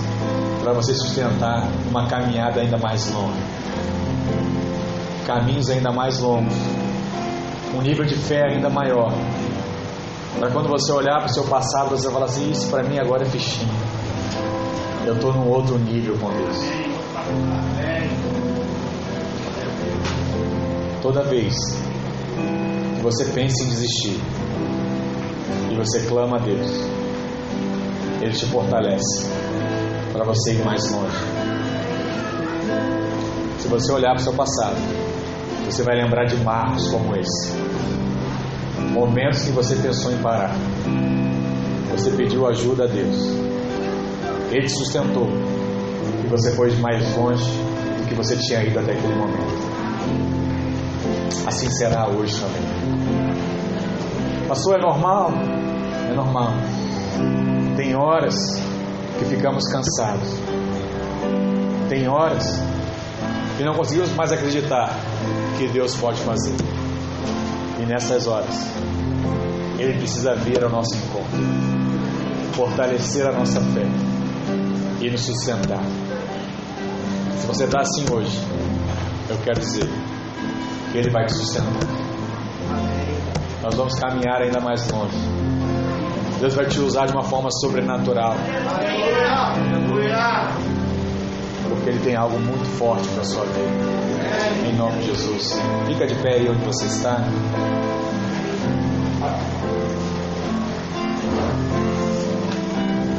para você sustentar uma caminhada ainda mais longa. Caminhos ainda mais longos. Um nível de fé ainda maior para quando você olhar para o seu passado, você falar assim: Isso para mim agora é fichinha. Eu estou num outro nível com Deus. Toda vez que você pensa em desistir e você clama a Deus, Ele te fortalece para você ir mais longe. Se você olhar para o seu passado, você vai lembrar de marcos como esse Momentos que você pensou em parar. Você pediu ajuda a Deus. Ele te sustentou. E você foi mais longe do que você tinha ido até aquele momento. Assim será hoje também. Pastor, é normal? É normal. Horas que ficamos cansados. Tem horas que não conseguimos mais acreditar que Deus pode fazer. E nessas horas, Ele precisa vir ao nosso encontro, fortalecer a nossa fé e nos sustentar. Se você está assim hoje, eu quero dizer que Ele vai te sustentar. Nós vamos caminhar ainda mais longe. Deus vai te usar de uma forma sobrenatural. Porque Ele tem algo muito forte para a sua vida. Em nome de Jesus. Fica de pé aí onde você está.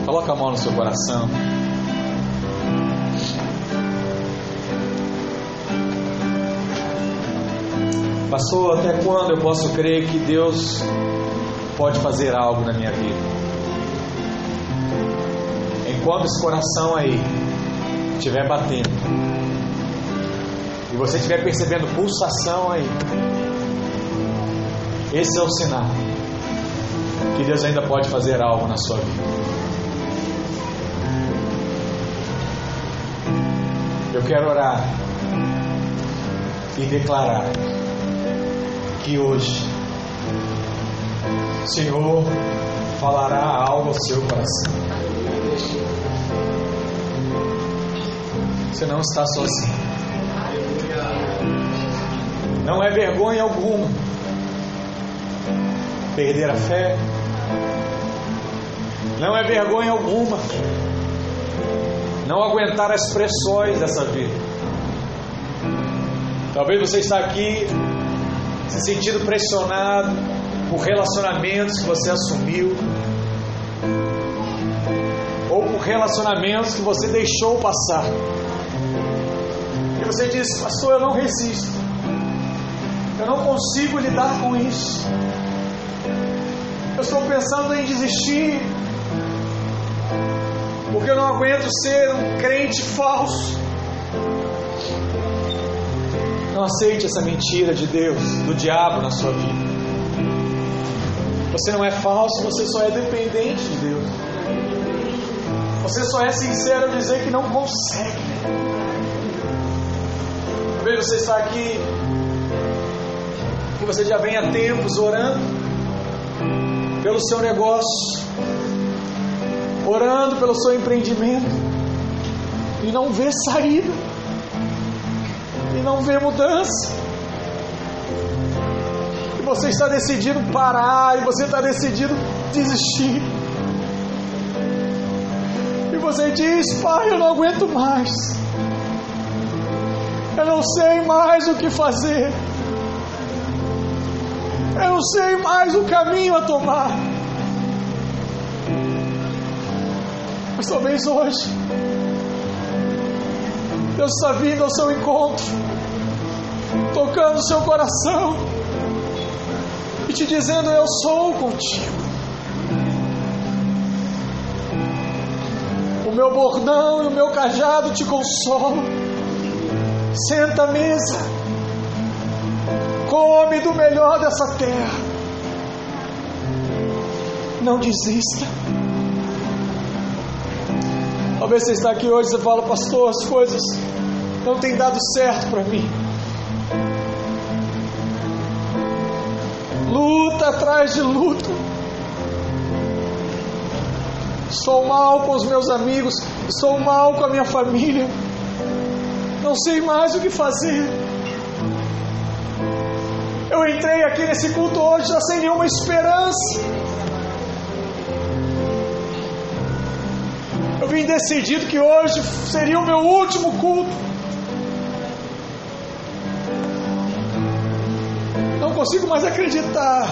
Coloca a mão no seu coração. Pastor, até quando eu posso crer que Deus pode fazer algo na minha vida? Enquanto esse coração aí estiver batendo e você estiver percebendo pulsação aí, esse é o sinal que Deus ainda pode fazer algo na sua vida. Eu quero orar e declarar que hoje o Senhor falará algo ao seu coração. Você não está sozinho. Não é vergonha alguma perder a fé. Não é vergonha alguma não aguentar as pressões dessa vida. Talvez você está aqui se sentindo pressionado por relacionamentos que você assumiu, ou por relacionamentos que você deixou passar. E você diz, pastor, eu não resisto, eu não consigo lidar com isso, eu estou pensando em desistir, porque eu não aguento ser um crente falso. Não aceite essa mentira de Deus, do diabo na sua vida. Você não é falso, você só é dependente de Deus. Você só é sincero ao dizer que não consegue. Talvez você está aqui e você já vem há tempos orando pelo seu negócio, orando pelo seu empreendimento e não vê saída e não vê mudança. Você está decidido parar, e você está decidido desistir. E você diz: Pai, eu não aguento mais. Eu não sei mais o que fazer. Eu não sei mais o caminho a tomar. Mas talvez hoje Deus está vindo ao seu encontro, tocando o seu coração e te dizendo: Eu sou contigo. O meu bordão e o meu cajado te consolam. Senta à mesa, come do melhor dessa terra. Não desista. Talvez você está aqui hoje e fala, pastor, as coisas não têm dado certo para mim. Luta atrás de luta. Estou mal com os meus amigos, estou mal com a minha família. Não sei mais o que fazer. Eu entrei aqui nesse culto hoje já sem nenhuma esperança. Eu vim decidido que hoje seria o meu último culto. Consigo mais acreditar.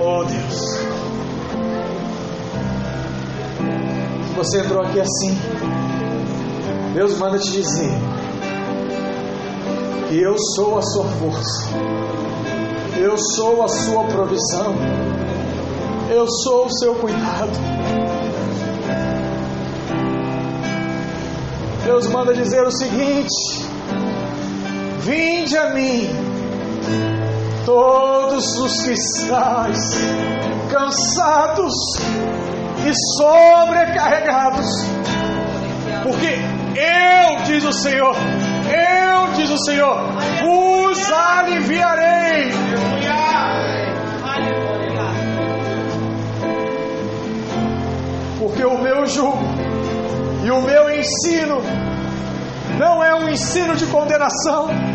Oh Deus. Você entrou aqui assim, Deus manda te dizer que eu sou a sua força, eu sou a sua provisão, eu sou o seu cuidado. Deus manda dizer o seguinte: Vinde a mim, todos os que estáis cansados e sobrecarregados. Porque eu, diz o Senhor, eu, diz o Senhor, vos aliviarei. Porque o meu jugo e o meu ensino não é um ensino de condenação.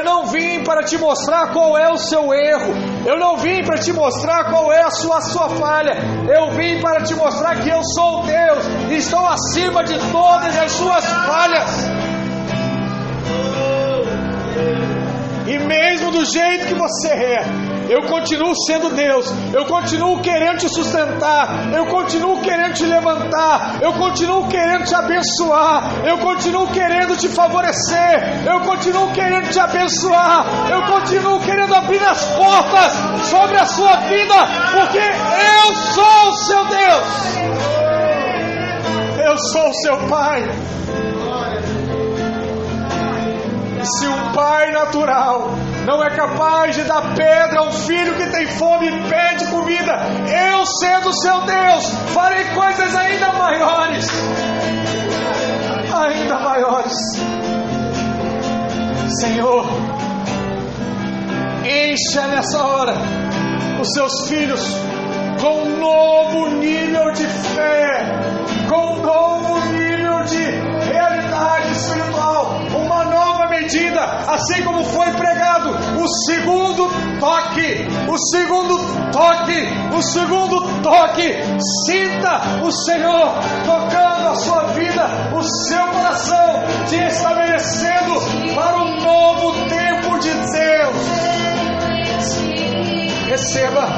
Eu não vim para te mostrar qual é o seu erro. Eu não vim para te mostrar qual é a sua, sua falha. Eu vim para te mostrar que eu sou Deus e estou acima de todas as suas falhas. E mesmo do jeito que você é, eu continuo sendo Deus, eu continuo querendo te sustentar, eu continuo querendo te levantar, eu continuo querendo te abençoar, eu continuo querendo te favorecer, eu continuo querendo te abençoar, eu continuo querendo abrir as portas sobre a sua vida, porque eu sou o seu Deus, eu sou o seu Pai. Se um pai natural não é capaz de dar pedra a um filho que tem fome e pede comida, eu, sendo seu Deus, farei coisas ainda maiores. Ainda maiores. Senhor, encha nessa hora os seus filhos com um novo nível de fé, com um novo nível de realidade espiritual, uma nova assim como foi pregado, o segundo toque, o segundo toque, o segundo toque, sinta o Senhor tocando a sua vida, o seu coração, te estabelecendo para um novo tempo de Deus. Receba.